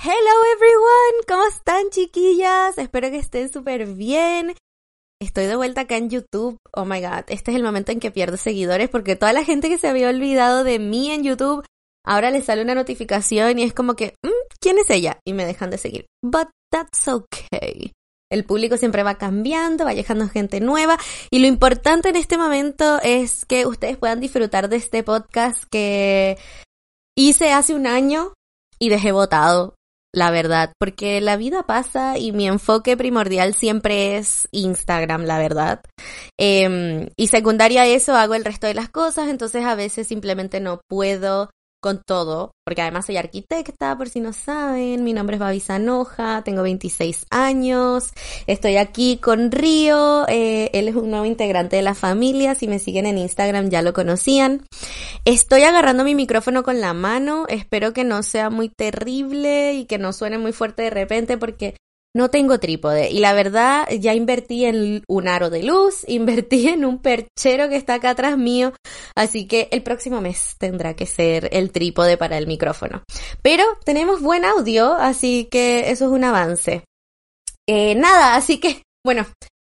Hello everyone, ¿cómo están chiquillas? Espero que estén súper bien. Estoy de vuelta acá en YouTube. Oh my god, este es el momento en que pierdo seguidores porque toda la gente que se había olvidado de mí en YouTube, ahora les sale una notificación y es como que, mm, ¿quién es ella? Y me dejan de seguir. But that's okay. El público siempre va cambiando, va llegando gente nueva y lo importante en este momento es que ustedes puedan disfrutar de este podcast que hice hace un año y dejé votado la verdad, porque la vida pasa y mi enfoque primordial siempre es Instagram, la verdad. Em, y secundaria a eso hago el resto de las cosas, entonces a veces simplemente no puedo con todo, porque además soy arquitecta, por si no saben, mi nombre es Babi Sanoja, tengo 26 años, estoy aquí con Río, eh, él es un nuevo integrante de la familia, si me siguen en Instagram ya lo conocían. Estoy agarrando mi micrófono con la mano, espero que no sea muy terrible y que no suene muy fuerte de repente porque no tengo trípode y la verdad ya invertí en un aro de luz, invertí en un perchero que está acá atrás mío, así que el próximo mes tendrá que ser el trípode para el micrófono. Pero tenemos buen audio, así que eso es un avance. Eh, nada, así que, bueno,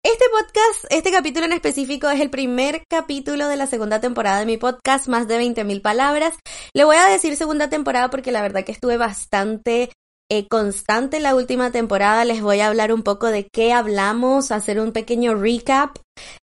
este podcast, este capítulo en específico es el primer capítulo de la segunda temporada de mi podcast, más de 20.000 palabras. Le voy a decir segunda temporada porque la verdad que estuve bastante eh, constante la última temporada. Les voy a hablar un poco de qué hablamos, hacer un pequeño recap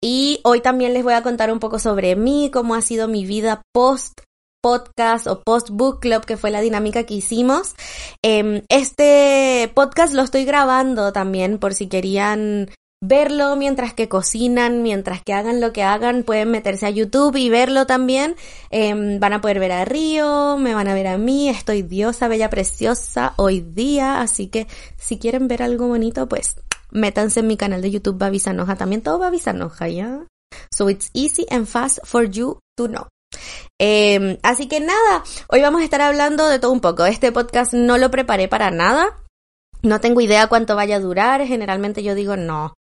y hoy también les voy a contar un poco sobre mí, cómo ha sido mi vida post podcast o post book club que fue la dinámica que hicimos. Em, este podcast lo estoy grabando también por si querían verlo mientras que cocinan, mientras que hagan lo que hagan, pueden meterse a YouTube y verlo también. Em, van a poder ver a Río, me van a ver a mí, estoy diosa, bella, preciosa hoy día, así que si quieren ver algo bonito, pues métanse en mi canal de YouTube Babisanoja, también todo Babisanoja, ¿ya? So it's easy and fast for you to know. Em, así que nada, hoy vamos a estar hablando de todo un poco. Este podcast no lo preparé para nada. No tengo idea cuánto vaya a durar. Generalmente yo digo, no,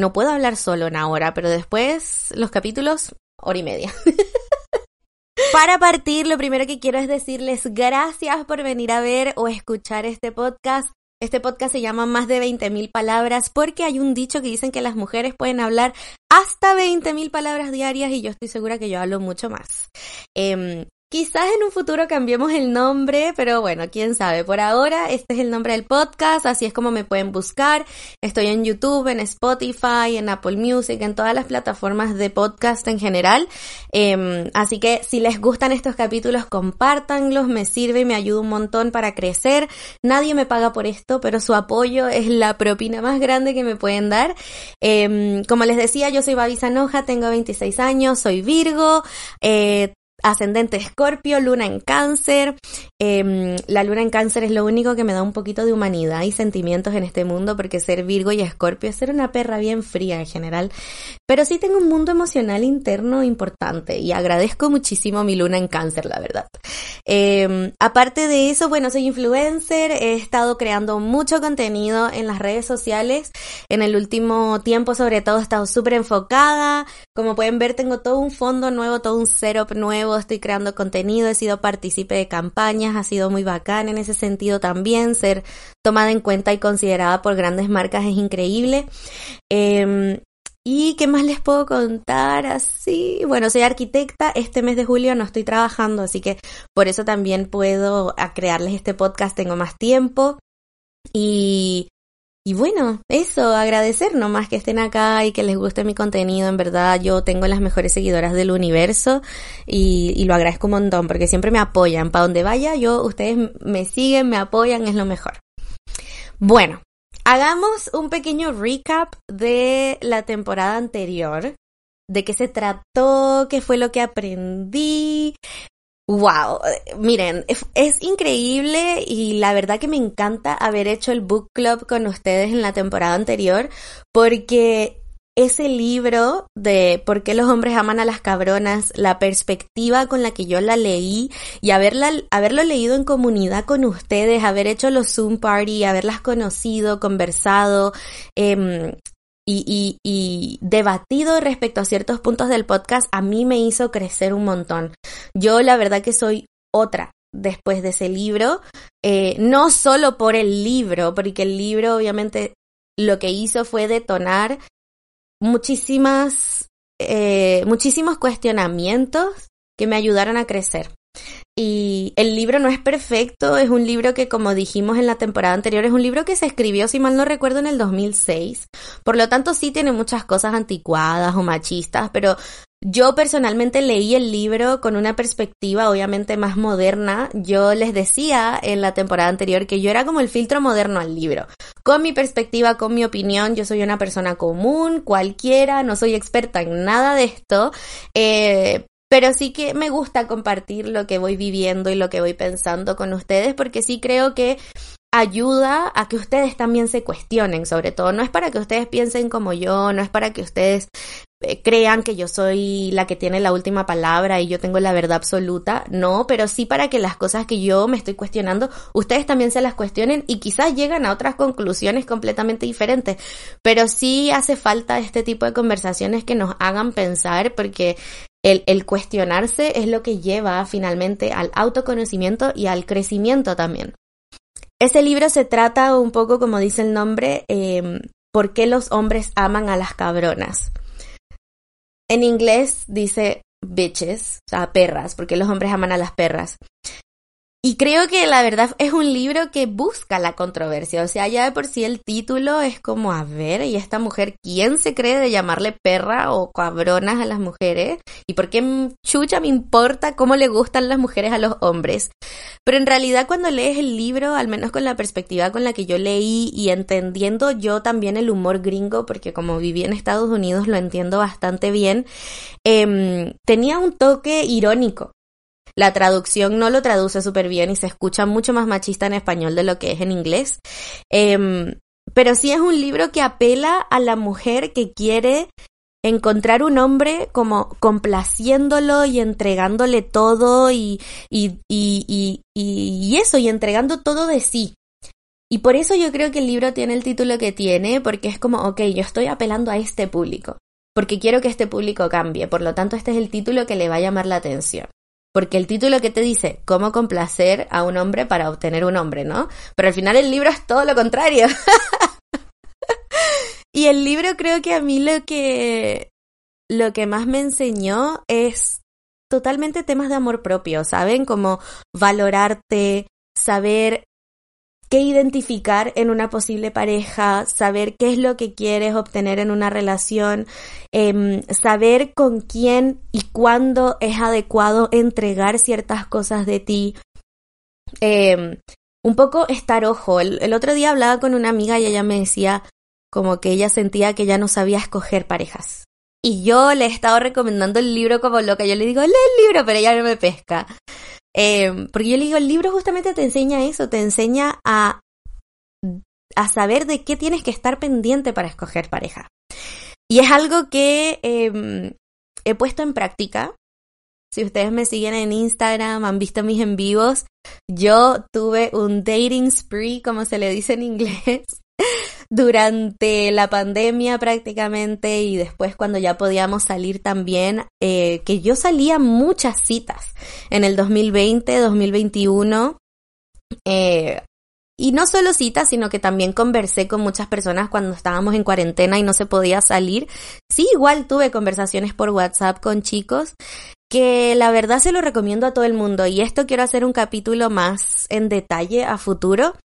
no puedo hablar solo una hora, pero después los capítulos, hora y media. Para partir, lo primero que quiero es decirles gracias por venir a ver o escuchar este podcast. Este podcast se llama Más de 20.000 palabras porque hay un dicho que dicen que las mujeres pueden hablar hasta 20.000 palabras diarias y yo estoy segura que yo hablo mucho más. Eh, Quizás en un futuro cambiemos el nombre, pero bueno, quién sabe. Por ahora, este es el nombre del podcast, así es como me pueden buscar. Estoy en YouTube, en Spotify, en Apple Music, en todas las plataformas de podcast en general. Em, así que si les gustan estos capítulos, compártanlos, me sirve y me ayuda un montón para crecer. Nadie me paga por esto, pero su apoyo es la propina más grande que me pueden dar. Em, como les decía, yo soy Babi Sanoja, tengo 26 años, soy Virgo. Eh, ascendente escorpio, luna en cáncer. Em, la luna en cáncer es lo único que me da un poquito de humanidad y sentimientos en este mundo porque ser Virgo y escorpio es ser una perra bien fría en general. Pero sí tengo un mundo emocional interno importante y agradezco muchísimo mi luna en cáncer, la verdad. Em, aparte de eso, bueno, soy influencer, he estado creando mucho contenido en las redes sociales. En el último tiempo sobre todo he estado súper enfocada. Como pueden ver, tengo todo un fondo nuevo, todo un setup nuevo estoy creando contenido, he sido partícipe de campañas, ha sido muy bacán en ese sentido también, ser tomada en cuenta y considerada por grandes marcas es increíble. Em, ¿Y qué más les puedo contar así? Bueno, soy arquitecta, este mes de julio no estoy trabajando, así que por eso también puedo crearles este podcast, tengo más tiempo. Y y bueno, eso, agradecer nomás que estén acá y que les guste mi contenido. En verdad, yo tengo las mejores seguidoras del universo y, lo agradezco un montón porque siempre me apoyan. Para donde vaya, yo, ustedes me siguen, me apoyan, es lo mejor. Bueno, hagamos un pequeño recap de la temporada anterior de qué se trató, qué fue lo que aprendí, Wow, miren, es, increíble y la verdad que me encanta haber hecho el book club con ustedes en la temporada anterior porque ese libro de por qué los hombres aman a las cabronas, la perspectiva con la que yo la leí y haberla, haberlo leído en comunidad con ustedes, haber hecho los Zoom party, haberlas conocido, conversado, eh, y, y, debatido respecto a ciertos puntos del podcast, a mí me hizo crecer un montón. Yo la verdad que soy otra, después de ese libro, eh, no solo por el libro, porque el libro obviamente lo que hizo fue detonar muchísimas, eh, muchísimos cuestionamientos que me ayudaron a crecer. Y el libro no es perfecto, es un libro que, como dijimos en la temporada anterior, es un libro que se escribió, si mal no recuerdo, en el 2006. Por lo tanto, sí tiene muchas cosas anticuadas o machistas, pero yo personalmente leí el libro con una perspectiva obviamente más moderna. Yo les decía en la temporada anterior que yo era como el filtro moderno al libro. Con mi perspectiva, con mi opinión, yo soy una persona común, cualquiera, no soy experta en nada de esto, eh, pero sí que me gusta compartir lo que voy viviendo y lo que voy pensando con ustedes porque sí creo que ayuda a que ustedes también se cuestionen, sobre todo. No es para que ustedes piensen como yo, no es para que ustedes eh, crean que yo soy la que tiene la última palabra y yo tengo la verdad absoluta, no, pero sí para que las cosas que yo me estoy cuestionando, ustedes también se las cuestionen y quizás llegan a otras conclusiones completamente diferentes, pero sí hace falta este tipo de conversaciones que nos hagan pensar porque el, cuestionarse es lo que lleva finalmente al autoconocimiento y al crecimiento también. Ese libro se trata un poco, como dice el nombre, eh, ¿por qué los hombres aman a las cabronas? En inglés dice bitches, o sea, perras, porque los hombres aman a las perras. Y creo que la verdad es un libro que busca la controversia. O sea, ya de por sí el título es como, a ver, ¿y esta mujer quién se cree de llamarle perra o cabronas a las mujeres? ¿Y por qué chucha me importa cómo le gustan las mujeres a los hombres? Pero en realidad cuando lees el libro, al menos con la perspectiva con la que yo leí y entendiendo yo también el humor gringo, porque como viví en Estados Unidos lo entiendo bastante bien, eh, tenía un toque irónico. La traducción no lo traduce súper bien y se escucha mucho más machista en español de lo que es en inglés. Eh, pero sí es un libro que apela a la mujer que quiere encontrar un hombre como complaciéndolo y entregándole todo y, y, y, y, y eso, y entregando todo de sí. Y por eso yo creo que el libro tiene el título que tiene, porque es como, ok, yo estoy apelando a este público, porque quiero que este público cambie, por lo tanto este es el título que le va a llamar la atención. Porque el título que te dice cómo complacer a un hombre para obtener un hombre, ¿no? Pero al final el libro es todo lo contrario. y el libro creo que a mí lo que lo que más me enseñó es totalmente temas de amor propio, ¿saben? Como valorarte, saber qué identificar en una posible pareja, saber qué es lo que quieres obtener en una relación, eh, saber con quién y cuándo es adecuado entregar ciertas cosas de ti. Eh, un poco estar ojo. El, el otro día hablaba con una amiga y ella me decía como que ella sentía que ya no sabía escoger parejas. Y yo le he estado recomendando el libro como loca. Yo le digo, lee el libro, pero ella no me pesca. Eh, porque yo le digo, el libro justamente te enseña eso, te enseña a, a saber de qué tienes que estar pendiente para escoger pareja. Y es algo que eh, he puesto en práctica. Si ustedes me siguen en Instagram, han visto mis en vivos, yo tuve un dating spree, como se le dice en inglés, durante la pandemia prácticamente y después cuando ya podíamos salir también, eh, que yo salía muchas citas en el 2020, 2021. Eh, y no solo citas, sino que también conversé con muchas personas cuando estábamos en cuarentena y no se podía salir. Sí, igual tuve conversaciones por WhatsApp con chicos que la verdad se lo recomiendo a todo el mundo y esto quiero hacer un capítulo más en detalle a futuro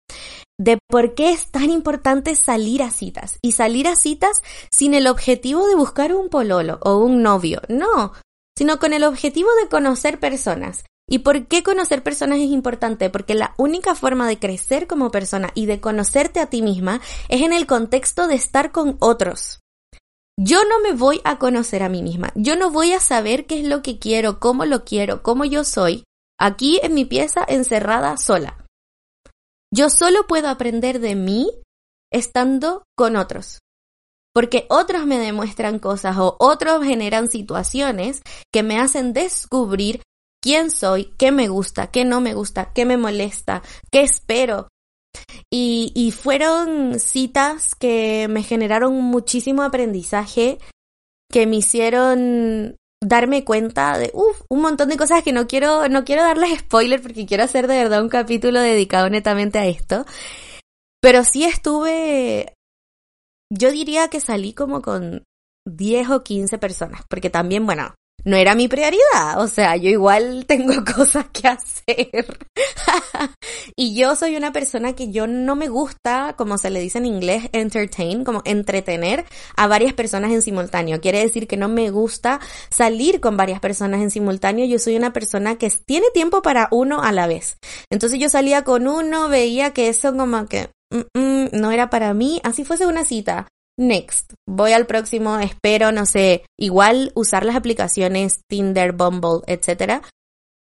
de por qué es tan importante salir a citas y salir a citas sin el objetivo de buscar un pololo o un novio, no, sino con el objetivo de conocer personas. ¿Y por qué conocer personas es importante? Porque la única forma de crecer como persona y de conocerte a ti misma es en el contexto de estar con otros. Yo no me voy a conocer a mí misma. Yo no voy a saber qué es lo que quiero, cómo lo quiero, cómo yo soy, aquí en mi pieza encerrada sola. Yo solo puedo aprender de mí estando con otros. Porque otros me demuestran cosas o otros generan situaciones que me hacen descubrir quién soy, qué me gusta, qué no me gusta, qué me molesta, qué espero. Y, y fueron citas que me generaron muchísimo aprendizaje, que me hicieron darme cuenta de uf, un montón de cosas que no quiero, no quiero darles spoiler porque quiero hacer de verdad un capítulo dedicado netamente a esto. Pero sí estuve, yo diría que salí como con 10 o 15 personas, porque también, bueno, no era mi prioridad. O sea, yo igual tengo cosas que hacer. y yo soy una persona que yo no me gusta, como se le dice en inglés, entertain, como entretener a varias personas en simultáneo. Quiere decir que no me gusta salir con varias personas en simultáneo. Yo soy una persona que tiene tiempo para uno a la vez. Entonces yo salía con uno, veía que eso como que mm, mm, no era para mí, así fuese una cita. Next. Voy al próximo, espero, no sé, igual usar las aplicaciones Tinder, Bumble, etcétera.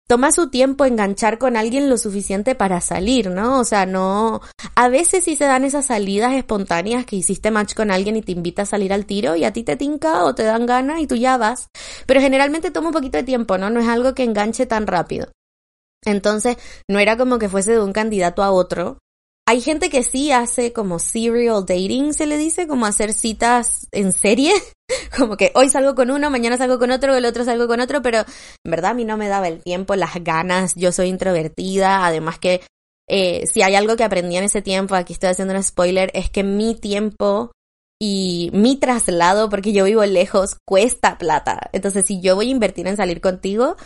Toma su tiempo enganchar con alguien lo suficiente para salir, ¿no? O sea, no. A veces sí se dan esas salidas espontáneas que hiciste match con alguien y te invita a salir al tiro y a ti te tinca o te dan ganas y tú ya vas. Pero generalmente toma un poquito de tiempo, ¿no? No es algo que enganche tan rápido. Entonces, no era como que fuese de un candidato a otro, hay gente que sí hace como serial dating, se le dice, como hacer citas en serie, como que hoy salgo con uno, mañana salgo con otro, el otro salgo con otro, pero en verdad a mí no me daba el tiempo, las ganas, yo soy introvertida, además que eh, si hay algo que aprendí en ese tiempo, aquí estoy haciendo un spoiler, es que mi tiempo y mi traslado, porque yo vivo lejos, cuesta plata. Entonces, si yo voy a invertir en salir contigo,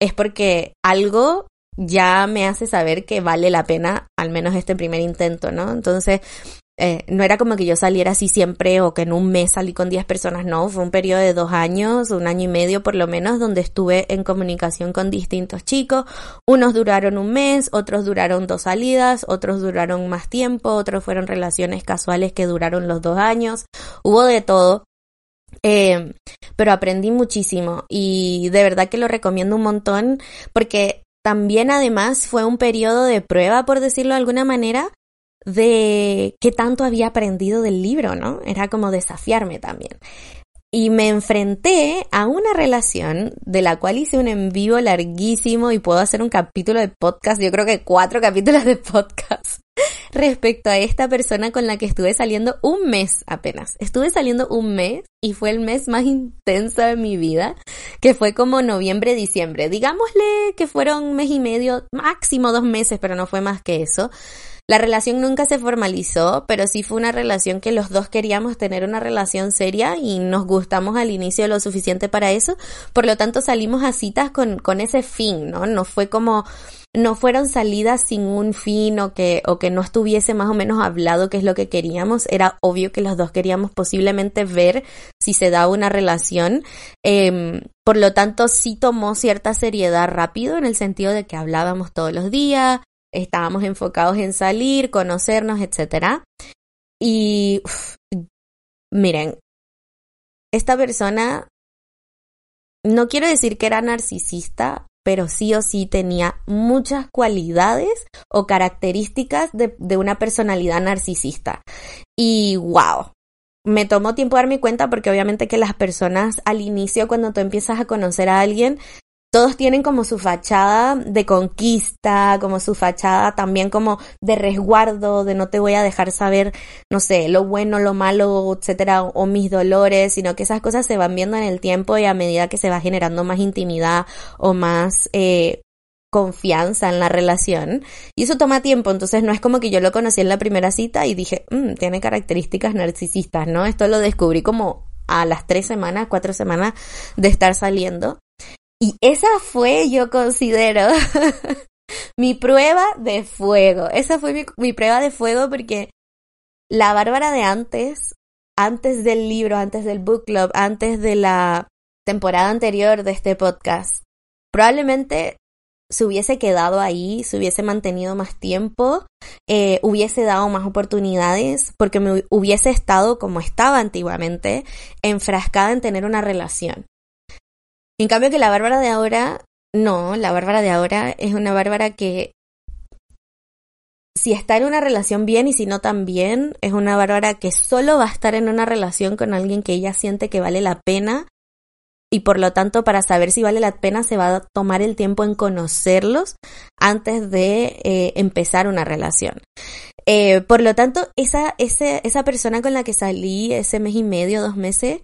es porque algo ya me hace saber que vale la pena al menos este primer intento, ¿no? Entonces, eh, no era como que yo saliera así siempre o que en un mes salí con 10 personas, no, fue un periodo de dos años, un año y medio por lo menos, donde estuve en comunicación con distintos chicos. Unos duraron un mes, otros duraron dos salidas, otros duraron más tiempo, otros fueron relaciones casuales que duraron los dos años. Hubo de todo. Eh, pero aprendí muchísimo y de verdad que lo recomiendo un montón porque también además fue un periodo de prueba, por decirlo de alguna manera, de qué tanto había aprendido del libro, ¿no? Era como desafiarme también. Y me enfrenté a una relación de la cual hice un en vivo larguísimo y puedo hacer un capítulo de podcast, yo creo que cuatro capítulos de podcast respecto a esta persona con la que estuve saliendo un mes apenas. Estuve saliendo un mes y fue el mes más intenso de mi vida, que fue como noviembre, diciembre. Digámosle que fueron mes y medio, máximo dos meses, pero no fue más que eso. La relación nunca se formalizó, pero sí fue una relación que los dos queríamos tener una relación seria y nos gustamos al inicio lo suficiente para eso. Por lo tanto, salimos a citas con, con ese fin, ¿no? No fue como, no fueron salidas sin un fin o que, o que no estuviese más o menos hablado qué es lo que queríamos. Era obvio que los dos queríamos posiblemente ver si se daba una relación. Eh, por lo tanto, sí tomó cierta seriedad rápido en el sentido de que hablábamos todos los días, estábamos enfocados en salir, conocernos, etc. Y miren, esta persona, no quiero decir que era narcisista, pero sí o sí tenía muchas cualidades o características de, una personalidad narcisista. Y wow, me tomó tiempo darme cuenta porque obviamente que las personas al inicio cuando tú empiezas a conocer a alguien todos tienen como su fachada de conquista, como su fachada también como de resguardo, de no te voy a dejar saber, no sé, lo bueno, lo malo, etcétera, o, mis dolores, sino que esas cosas se van viendo en el tiempo y a medida que se va generando más intimidad o más eh, confianza en la relación. Y eso toma tiempo, entonces no es como que yo lo conocí en la primera cita y dije, mmm, tiene características narcisistas, ¿no? Esto lo descubrí como a las tres semanas, cuatro semanas de estar saliendo. Y esa fue, yo considero, mi prueba de fuego. Esa fue mi, prueba de fuego porque la Bárbara de antes, antes del libro, antes del book club, antes de la temporada anterior de este podcast, probablemente se hubiese quedado ahí, se hubiese mantenido más tiempo, eh, hubiese dado más oportunidades, porque me hubiese estado como estaba antiguamente, enfrascada en tener una relación. En cambio que la Bárbara de ahora, no, la Bárbara de ahora es una Bárbara que si está en una relación bien y si no también, es una Bárbara que solo va a estar en una relación con alguien que ella siente que vale la pena y por lo tanto para saber si vale la pena se va a tomar el tiempo en conocerlos antes de eh, empezar una relación. Eh, por lo tanto, esa, ese, esa persona con la que salí ese mes y medio, dos meses,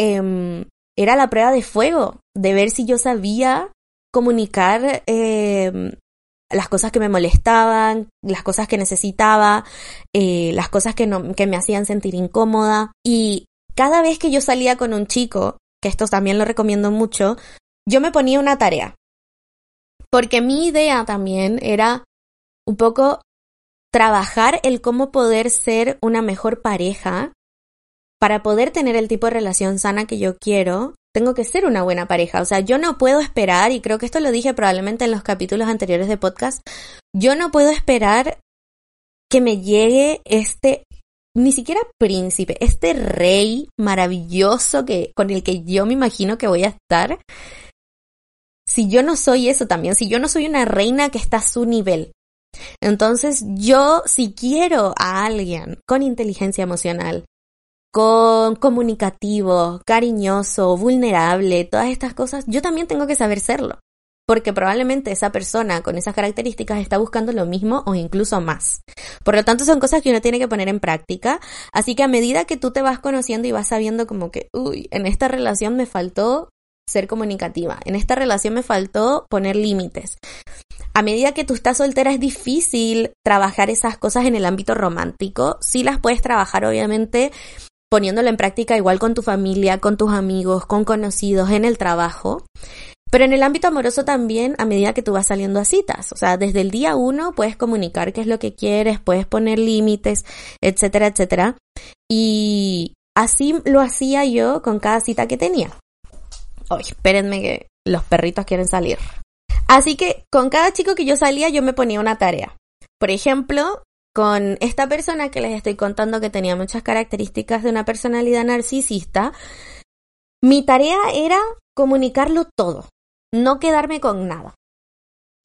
eh, era la prueba de fuego de ver si yo sabía comunicar eh, las cosas que me molestaban, las cosas que necesitaba, eh, las cosas que, no, que me hacían sentir incómoda. Y cada vez que yo salía con un chico, que esto también lo recomiendo mucho, yo me ponía una tarea. Porque mi idea también era un poco trabajar el cómo poder ser una mejor pareja para poder tener el tipo de relación sana que yo quiero, tengo que ser una buena pareja. O sea, yo no puedo esperar, y creo que esto lo dije probablemente en los capítulos anteriores de podcast, yo no puedo esperar que me llegue este, ni siquiera príncipe, este rey maravilloso que, con el que yo me imagino que voy a estar. Si yo no soy eso también, si yo no soy una reina que está a su nivel, entonces yo si quiero a alguien con inteligencia emocional, con comunicativo, cariñoso, vulnerable, todas estas cosas, yo también tengo que saber serlo. Porque probablemente esa persona con esas características está buscando lo mismo o incluso más. Por lo tanto, son cosas que uno tiene que poner en práctica. Así que a medida que tú te vas conociendo y vas sabiendo como que, uy, en esta relación me faltó ser comunicativa. En esta relación me faltó poner límites. A medida que tú estás soltera es difícil trabajar esas cosas en el ámbito romántico. Sí las puedes trabajar obviamente poniéndolo en práctica igual con tu familia, con tus amigos, con conocidos, en el trabajo. Pero en el ámbito amoroso también, a medida que tú vas saliendo a citas, o sea, desde el día uno puedes comunicar qué es lo que quieres, puedes poner límites, etcétera, etcétera. Y así lo hacía yo con cada cita que tenía. Oye, espérenme que los perritos quieren salir. Así que con cada chico que yo salía yo me ponía una tarea. Por ejemplo, con esta persona que les estoy contando que tenía muchas características de una personalidad narcisista, mi tarea era comunicarlo todo, no quedarme con nada.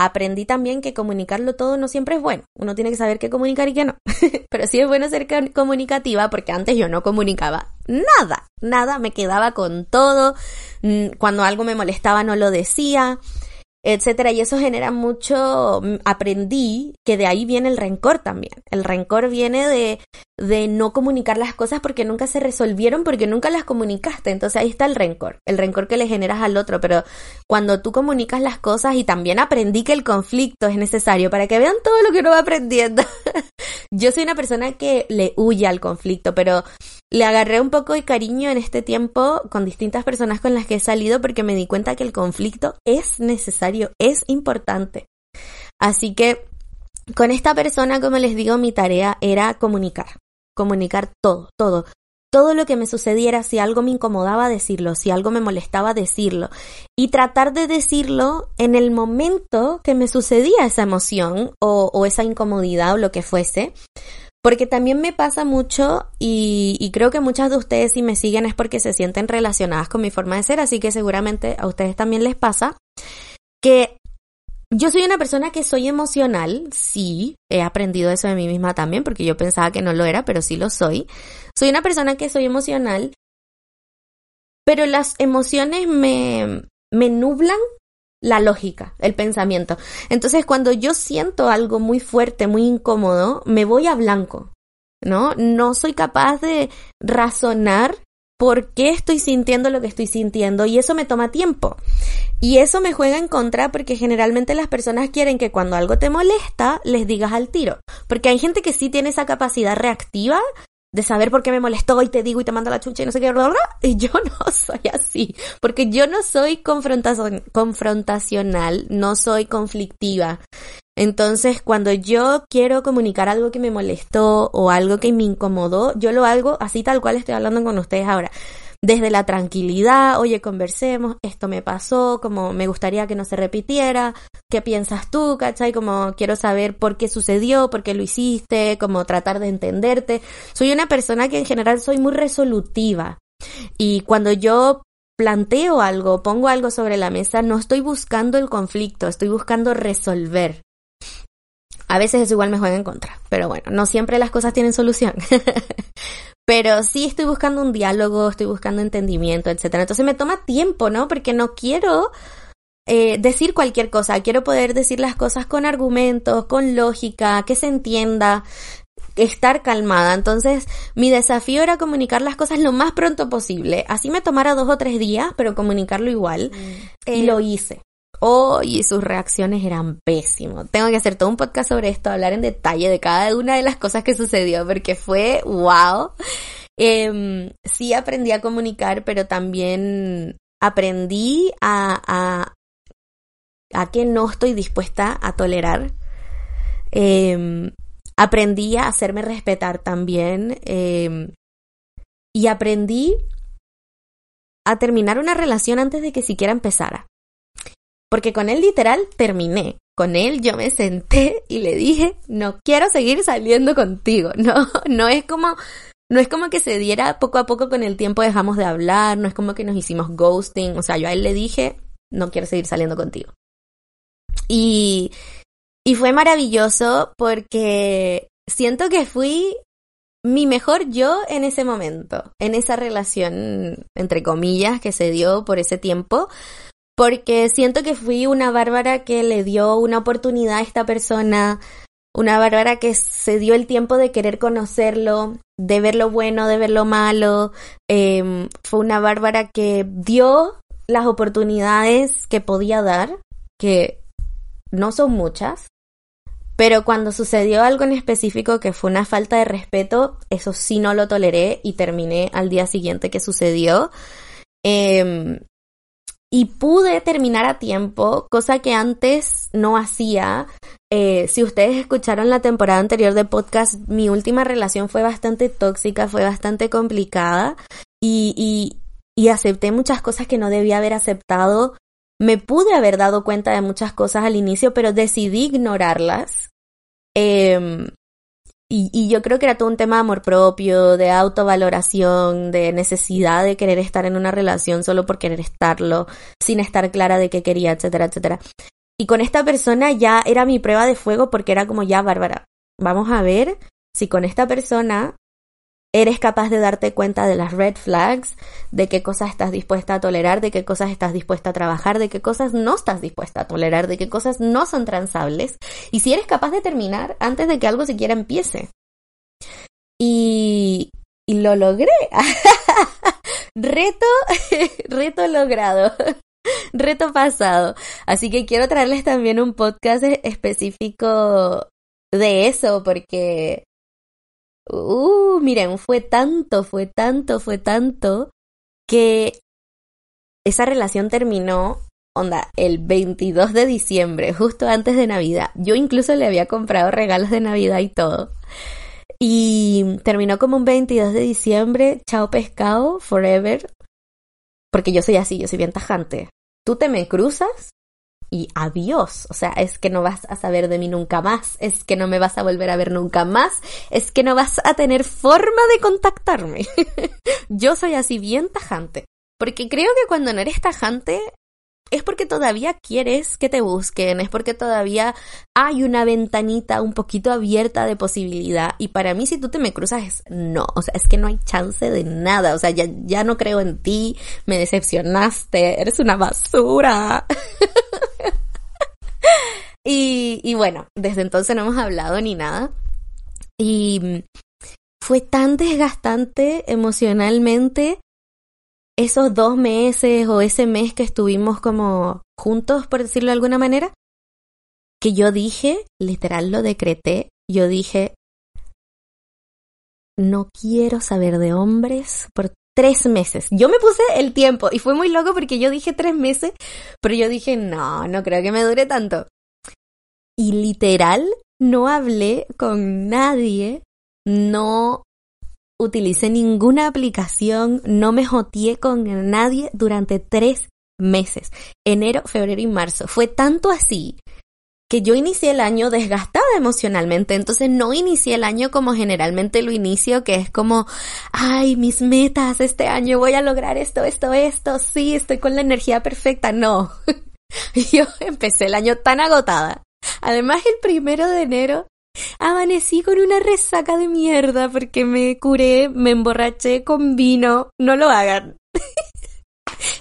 Aprendí también que comunicarlo todo no siempre es bueno. Uno tiene que saber qué comunicar y qué no. Pero sí es bueno ser comunicativa porque antes yo no comunicaba nada, nada, me quedaba con todo. Mm, cuando algo me molestaba no lo decía etcétera. Y eso genera mucho, mm, aprendí que de ahí viene el rencor también. El rencor viene de, de no comunicar las cosas porque nunca se resolvieron, porque nunca las comunicaste. Entonces ahí está el rencor, el rencor que le generas al otro. Pero cuando tú comunicas las cosas y también aprendí que el conflicto es necesario para que vean todo lo que uno va aprendiendo. Yo soy una persona que le huye al conflicto, pero le agarré un poco de cariño en este tiempo con distintas personas con las que he salido porque me di cuenta que el conflicto es necesario, es importante. Así que con esta persona, como les digo, mi tarea era comunicar, comunicar todo, todo. Todo lo que me sucediera, si algo me incomodaba, decirlo, si algo me molestaba, decirlo. Y tratar de decirlo en el momento que me sucedía esa emoción o, o esa incomodidad o lo que fuese porque también me pasa mucho y, creo que muchas de ustedes si me siguen es porque se sienten relacionadas con mi forma de ser, así que seguramente a ustedes también les pasa que yo soy una persona que soy emocional, sí, he aprendido eso de mí misma también porque yo pensaba que no lo era, pero sí lo soy. Soy una persona que soy emocional, pero las emociones me, me nublan la lógica, el pensamiento. Entonces, cuando yo siento algo muy fuerte, muy incómodo, me voy a blanco, ¿no? No soy capaz de razonar por qué estoy sintiendo lo que estoy sintiendo y eso me toma tiempo. Y eso me juega en contra porque generalmente las personas quieren que cuando algo te molesta les digas al tiro. Porque hay gente que sí tiene esa capacidad reactiva de saber por qué me molestó y te digo y te mando la chucha y no sé qué, bla, y yo no soy así, porque yo no soy confrontacional, no soy conflictiva. Entonces, cuando yo quiero comunicar algo que me molestó o algo que me incomodó, yo lo hago así tal cual estoy hablando con ustedes ahora desde la tranquilidad, oye, conversemos, esto me pasó, como me gustaría que no se repitiera, ¿qué piensas tú, cachai? Como quiero saber por qué sucedió, por qué lo hiciste, como tratar de entenderte. Soy una persona que en general soy muy resolutiva y cuando yo planteo algo, pongo algo sobre la mesa, no estoy buscando el conflicto, estoy buscando resolver. A veces eso igual me juega en contra, pero bueno, no siempre las cosas tienen solución. pero sí estoy buscando un diálogo, estoy buscando entendimiento, etcétera. Entonces me toma tiempo, ¿no? Porque no quiero eh, decir cualquier cosa, quiero poder decir las cosas con argumentos, con lógica, que se entienda. estar calmada. Entonces, mi desafío era comunicar las cosas lo más pronto posible. Así me tomara dos o tres días, pero comunicarlo igual. Mm. Y lo hice. Oh, y sus reacciones eran pésimos. Tengo que hacer todo un podcast sobre esto, hablar en detalle de cada una de las cosas que sucedió, porque fue wow. Em, sí aprendí a comunicar, pero también aprendí a, a, a que no estoy dispuesta a tolerar. Eh, aprendí a hacerme respetar también eh, y aprendí a terminar una relación antes de que siquiera empezara. Porque con él literal terminé. Con él yo me senté y le dije, no quiero seguir saliendo contigo. No, no es como, no es como que se diera poco a poco con el tiempo dejamos de hablar, no es como que nos hicimos ghosting. O sea, yo a él le dije, no quiero seguir saliendo contigo. Y y fue maravilloso porque siento que fui mi mejor yo en ese momento, en esa relación, entre comillas, que se dio por ese tiempo, porque siento que fui una bárbara que le dio una oportunidad a esta persona, una bárbara que se dio el tiempo de querer conocerlo, de ver lo bueno, de ver lo malo, em, fue una bárbara que dio las oportunidades que podía dar, que no son muchas, pero cuando sucedió algo en específico que fue una falta de respeto, eso sí no lo toleré y terminé al día siguiente que sucedió. Em, y pude terminar a tiempo, cosa que antes no hacía. Eh, si ustedes escucharon la temporada anterior de podcast, mi última relación fue bastante tóxica, fue bastante complicada y, y, y acepté muchas cosas que no debía haber aceptado me pude haber dado cuenta de muchas cosas al inicio, pero decidí ignorarlas. Em, y, y, yo creo que era todo un tema de amor propio, de autovaloración, de necesidad de querer estar en una relación solo por querer estarlo, sin estar clara de qué quería, etcétera, etcétera. Y con esta persona ya era mi prueba de fuego porque era como ya, Bárbara, vamos a ver si con esta persona eres capaz de darte cuenta de las red flags, de qué cosas estás dispuesta a tolerar, de qué cosas estás dispuesta a trabajar, de qué cosas no estás dispuesta a tolerar, de qué cosas no son transables, y si eres capaz de terminar antes de que algo siquiera empiece. Y, y lo logré. reto, reto logrado. reto pasado. Así que quiero traerles también un podcast específico de eso, porque Uh, miren, fue tanto, fue tanto, fue tanto que esa relación terminó, onda, el 22 de diciembre, justo antes de Navidad. Yo incluso le había comprado regalos de Navidad y todo. Y terminó como un 22 de diciembre, chao pescado, forever. Porque yo soy así, yo soy bien tajante. Tú te me cruzas y adiós. O sea, es que no vas a saber de mí nunca más, es que no me vas a volver a ver nunca más, es que no vas a tener forma de contactarme. Yo soy así bien tajante. Porque creo que cuando no eres tajante es porque todavía quieres que te busquen, es porque todavía hay una ventanita un poquito abierta de posibilidad. Y para mí, si tú te me cruzas, es no. O sea, es que no hay chance de nada. O sea, ya, ya no creo en ti, me decepcionaste, eres una basura. y, bueno, desde entonces no hemos hablado ni nada. Y fue tan desgastante emocionalmente esos dos meses o ese mes que estuvimos como juntos, por decirlo de alguna manera, que yo dije, literal lo decreté, yo dije, no quiero saber de hombres por tres meses. Yo me puse el tiempo y fue muy loco porque yo dije tres meses, pero yo dije, no, no creo que me dure tanto. Y literal, no hablé con nadie, no utilicé ninguna aplicación, no me joteé con nadie durante tres meses, enero, febrero y marzo. Fue tanto así que yo inicié el año desgastada emocionalmente, entonces no inicié el año como generalmente lo inicio, que es como, ay, mis metas, este año voy a lograr esto, esto, esto, sí, estoy con la energía perfecta, no. yo empecé el año tan agotada. Además, el primero de enero Amanecí con una resaca de mierda porque me curé, me emborraché con vino. No lo hagan.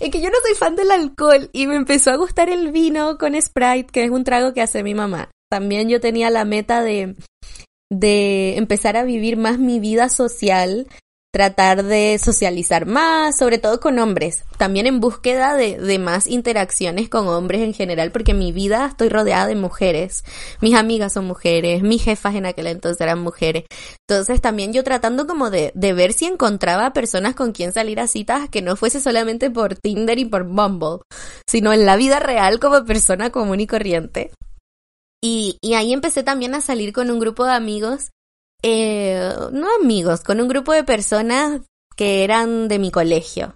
Es que yo no soy fan del alcohol y me empezó a gustar el vino con Sprite, que es un trago que hace mi mamá. También yo tenía la meta de, de empezar a vivir más mi vida social, tratar de socializar más, sobre todo con hombres, también en búsqueda de, de, más interacciones con hombres en general, porque mi vida estoy rodeada de mujeres, mis amigas son mujeres, mis jefas en aquel entonces eran mujeres, entonces también yo tratando como de, de ver si encontraba personas con quien salir a citas que no fuese solamente por Tinder y por Bumble, sino en la vida real como persona común y corriente. Y, y ahí empecé también a salir con un grupo de amigos eh, no amigos, con un grupo de personas que eran de mi colegio.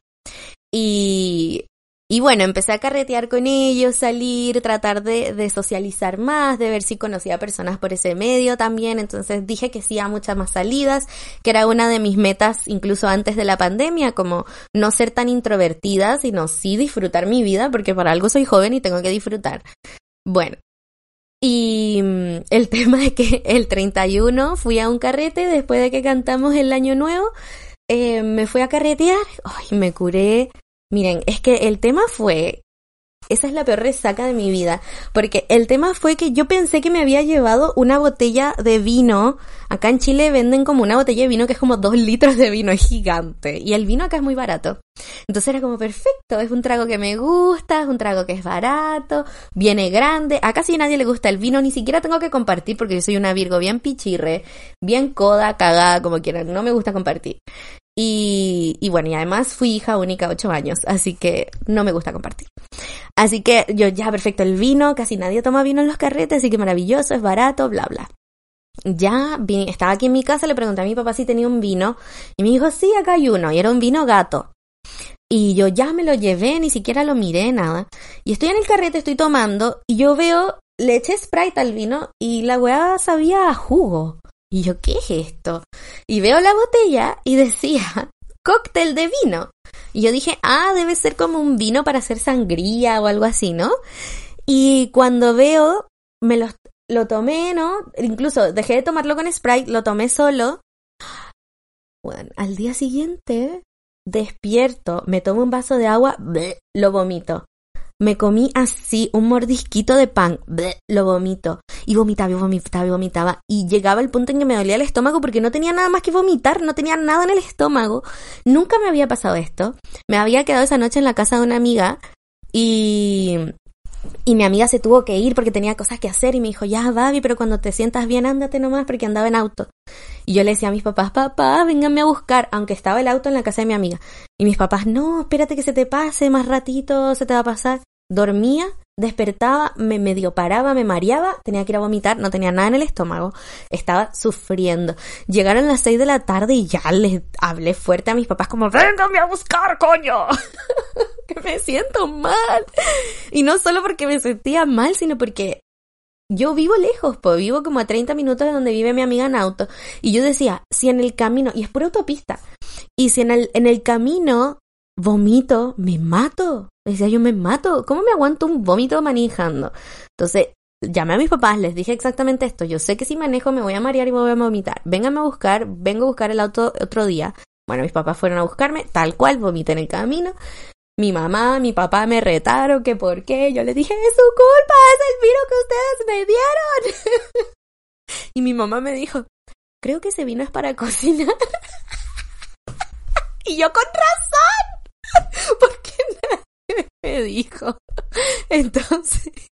Y, y bueno, empecé a carretear con ellos, salir, tratar de, de, socializar más, de ver si conocía personas por ese medio también. Entonces dije que sí a muchas más salidas, que era una de mis metas incluso antes de la pandemia, como no ser tan introvertida, sino sí disfrutar mi vida, porque para algo soy joven y tengo que disfrutar. Bueno, y mm, el tema es que el 31 fui a un carrete después de que cantamos el año nuevo. Eh, me fui a carretear. Ay, me curé. Miren, es que el tema fue esa es la peor resaca de mi vida, porque el tema fue que yo pensé que me había llevado una botella de vino. Acá en Chile venden como una botella de vino que es como dos litros de vino, es gigante. Y el vino acá es muy barato. Entonces era como perfecto, es un trago que me gusta, es un trago que es barato, viene grande. A casi nadie le gusta el vino, ni siquiera tengo que compartir porque yo soy una Virgo bien pichirre, bien coda, cagada, como quieran. No me gusta compartir. Y, y bueno, y además fui hija única ocho años, así que no me gusta compartir. Así que yo ya, perfecto, el vino, casi nadie toma vino en los carretes, así que maravilloso, es barato, bla, bla. Ya vi, estaba aquí en mi casa, le pregunté a mi papá si tenía un vino, y me dijo, sí, acá hay uno, y era un vino gato. Y yo ya me lo llevé, ni siquiera lo miré, nada. Y estoy en el carrete, estoy tomando, y yo veo, le eché Sprite al vino, y la weá sabía a jugo. Y yo, ¿qué es esto? Y veo la botella y decía, cóctel de vino. Y yo dije, ah, debe ser como un vino para hacer sangría o algo así, ¿no? Y cuando veo, me lo, lo tomé, ¿no? Incluso dejé de tomarlo con Sprite, lo tomé solo. Bueno, al día siguiente, despierto, me tomo un vaso de agua, lo vomito me comí así un mordisquito de pan, lo vomito, y vomitaba y vomitaba y vomitaba, y llegaba el punto en que me dolía el estómago porque no tenía nada más que vomitar, no tenía nada en el estómago. Nunca me había pasado esto. Me había quedado esa noche en la casa de una amiga y y mi amiga se tuvo que ir porque tenía cosas que hacer y me dijo, ya, Babi, pero cuando te sientas bien, ándate nomás porque andaba en auto. Y yo le decía a mis papás, papá, vénganme a buscar, aunque estaba el auto en la casa de mi amiga. Y mis papás, no, espérate que se te pase, más ratito se te va a pasar. Dormía, despertaba, me medio paraba, me mareaba, tenía que ir a vomitar, no tenía nada en el estómago, estaba sufriendo. Llegaron las seis de la tarde y ya les hablé fuerte a mis papás como, vénganme a buscar, coño. me siento mal. Y no solo porque me sentía mal, sino porque yo vivo lejos, pues vivo como a 30 minutos de donde vive mi amiga en auto. Y yo decía, si en el camino, y es pura autopista, y si en el, en el camino vomito, me mato. Decía, yo me mato. ¿Cómo me aguanto un vómito manejando? Entonces, llamé a mis papás, les dije exactamente esto. Yo sé que si manejo me voy a marear y me voy a vomitar. Vénganme a buscar, vengo a buscar el auto otro día. Bueno, mis papás fueron a buscarme, tal cual, vomité en el camino. Mi mamá, mi papá me retaron que por qué. Yo les dije, es su culpa, es el vino que ustedes me dieron. y mi mamá me dijo, creo que ese vino es para cocinar. y yo con razón. Porque nadie me dijo. Entonces,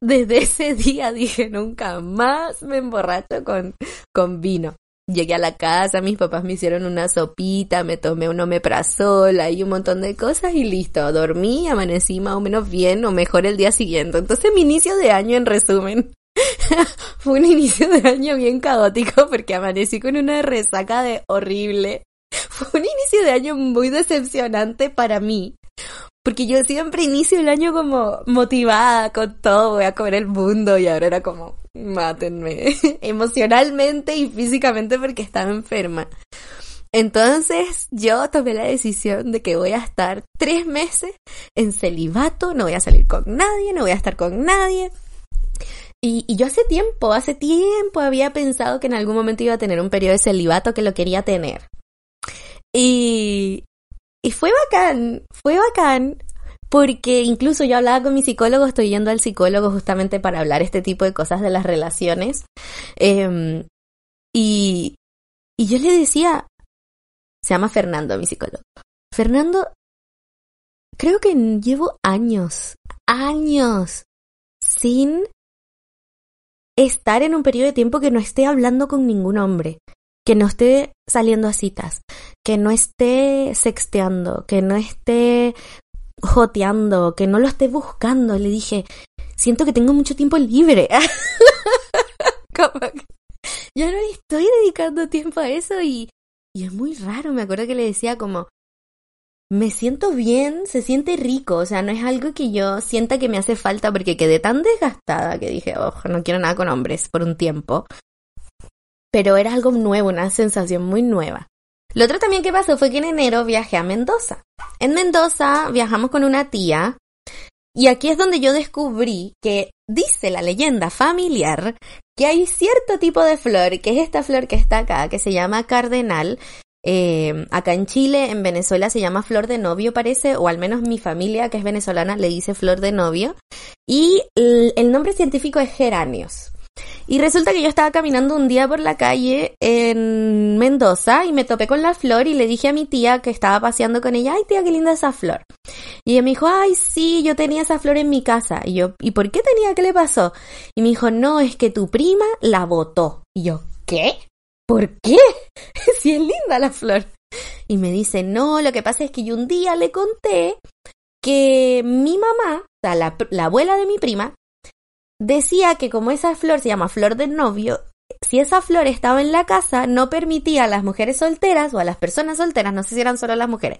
desde ese día dije, nunca más me emborracho con, con vino. Llegué a la casa, mis papás me hicieron una sopita, me tomé un omeprazol y un montón de cosas y listo. Dormí, amanecí más o menos bien o mejor el día siguiente. Entonces mi inicio de año, en resumen, fue un inicio de año bien caótico porque amanecí con una resaca de horrible. Fue un inicio de año muy decepcionante para mí. Porque yo siempre inicio el año como motivada con todo, voy a comer el mundo y ahora era como, mátenme emocionalmente y físicamente porque estaba enferma. Entonces yo tomé la decisión de que voy a estar tres meses en celibato, no voy a salir con nadie, no voy a estar con nadie. Y, y, yo hace tiempo, hace tiempo había pensado que en algún momento iba a tener un periodo de celibato que lo quería tener. Y, y fue bacán, fue bacán porque incluso yo hablaba con mi psicólogo, estoy yendo al psicólogo justamente para hablar este tipo de cosas de las relaciones. Eh, Y, y yo le decía, se llama Fernando, mi psicólogo. Fernando, creo que llevo años, años sin estar en un periodo de tiempo que no esté hablando con ningún hombre, que no esté saliendo a citas, que no esté sexteando, que no esté joteando, que no lo esté buscando. Le dije, siento que tengo mucho tiempo libre. Yo no estoy dedicando tiempo a eso y, y es muy raro. Me acuerdo que le decía como, me siento bien, se siente rico, o sea, no es algo que yo sienta que me hace falta porque quedé tan desgastada que dije, ojo, no quiero nada con hombres por un tiempo. Pero era algo nuevo, una sensación muy nueva. Lo otro también que pasó fue que en enero viajé a Mendoza. En Mendoza viajamos con una tía y aquí es donde yo descubrí que dice la leyenda familiar que hay cierto tipo de flor, que es esta flor que está acá, que se llama cardenal, eh, acá en Chile, en Venezuela se llama flor de novio, parece, o al menos mi familia, que es venezolana, le dice flor de novio. Y el, nombre científico es geranios. Y resulta que yo estaba caminando un día por la calle en Mendoza y me topé con la flor y le dije a mi tía que estaba paseando con ella, ay tía, qué linda esa flor. Y ella me dijo, ay sí, yo tenía esa flor en mi casa. Y yo, ¿y por qué tenía? ¿Qué le pasó? Y me dijo, no, es que tu prima la botó. Y yo, ¿qué? ¿por qué? si es linda la flor. Y me dice, no, lo que pasa es que yo un día le conté que mi mamá, o sea, la, la abuela de mi prima, decía que como esa flor se llama flor del novio, si esa flor estaba en la casa, no permitía a las mujeres solteras o a las personas solteras, no sé si eran solo las mujeres,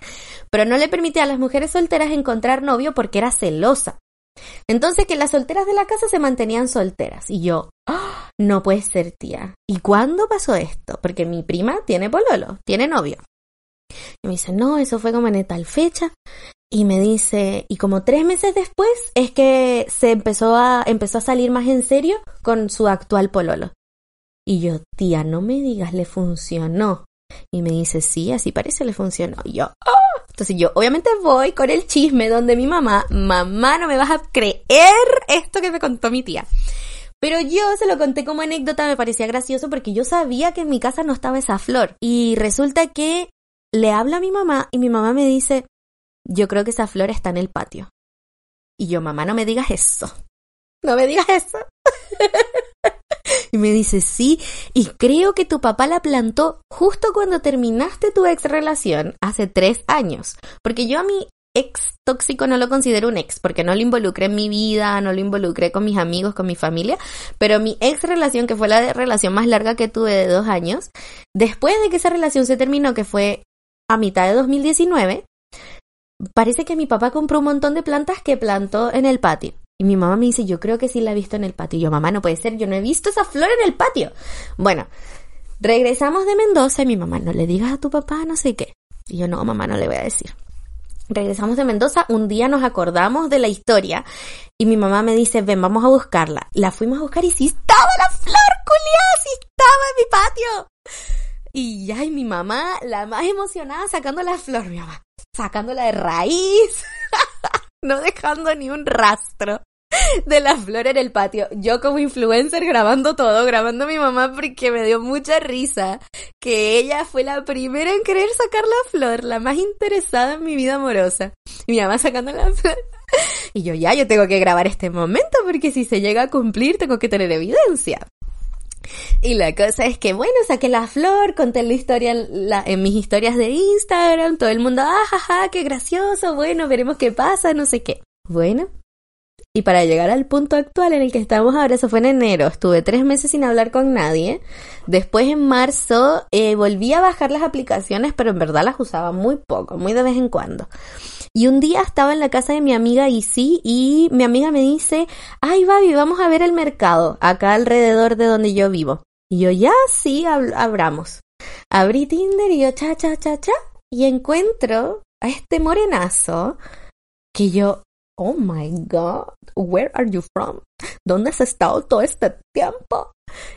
pero no le permitía a las mujeres solteras encontrar novio porque era celosa. Entonces que las solteras de la casa se mantenían solteras. Y yo, ¡Ah! no puede ser tía. ¿Y cuándo pasó esto? Porque mi prima tiene pololo, tiene novio. Y me dice, no, eso fue como en tal fecha. Y me dice, y como tres meses después es que se empezó a, empezó a salir más en serio con su actual pololo. Y yo, tía, no me digas, le funcionó. Y me dice, sí, así parece, le funcionó. Y yo, ¡oh! Entonces yo obviamente voy con el chisme donde mi mamá, mamá, no me vas a creer esto que me contó mi tía. Pero yo se lo conté como anécdota, me parecía gracioso porque yo sabía que en mi casa no estaba esa flor. Y resulta que le habla a mi mamá y mi mamá me dice, yo creo que esa flor está en el patio. Y yo, mamá, no me digas eso. No me digas eso. Y me dice, sí, y creo que tu papá la plantó justo cuando terminaste tu ex relación, hace tres años. Porque yo a mi ex tóxico no lo considero un ex, porque no lo involucré en mi vida, no lo involucré con mis amigos, con mi familia, pero mi ex relación, que fue la relación más larga que tuve de dos años, después de que esa relación se terminó, que fue a mitad de 2019, parece que mi papá compró un montón de plantas que plantó en el patio. Y mi mamá me dice, yo creo que sí la he visto en el patio. Y yo, mamá, no puede ser, yo no he visto esa flor en el patio. Bueno, regresamos de Mendoza y mi mamá, no le digas a tu papá, no sé qué. Y yo, no, mamá, no le voy a decir. Regresamos de Mendoza, un día nos acordamos de la historia y mi mamá me dice, ven, vamos a buscarla. La fuimos a buscar y sí estaba la flor, culiada, sí estaba en mi patio. Y ya, y mi mamá, la más emocionada, sacando la flor, mi mamá, sacándola de raíz, no dejando ni un rastro de la flor en el patio. Yo como influencer grabando todo, grabando a mi mamá porque me dio mucha risa que ella fue la primera en querer sacar la flor, la más interesada en mi vida amorosa. Y mi mamá sacando la flor. Y yo ya, yo tengo que grabar este momento porque si se llega a cumplir tengo que tener evidencia. Y la cosa es que, bueno, saqué la flor, conté la historia en mis historias de Instagram, todo el mundo, ah, jaja, qué gracioso, bueno, veremos qué pasa, no sé qué. Bueno, y para llegar al punto actual en el que estamos ahora, eso fue en enero, estuve tres meses sin hablar con nadie. Después en marzo eh, volví a bajar las aplicaciones, pero en verdad las usaba muy poco, muy de vez en cuando. Y un día estaba en la casa de mi amiga Isi y mi amiga me dice, ay Babi, vamos a ver el mercado, acá alrededor de donde yo vivo. Y yo, ya, sí, abramos. Abrí Tinder y yo, cha, cha, cha, cha, y encuentro a este morenazo que yo, oh my god, where are you from? ¿Dónde has estado todo este tiempo?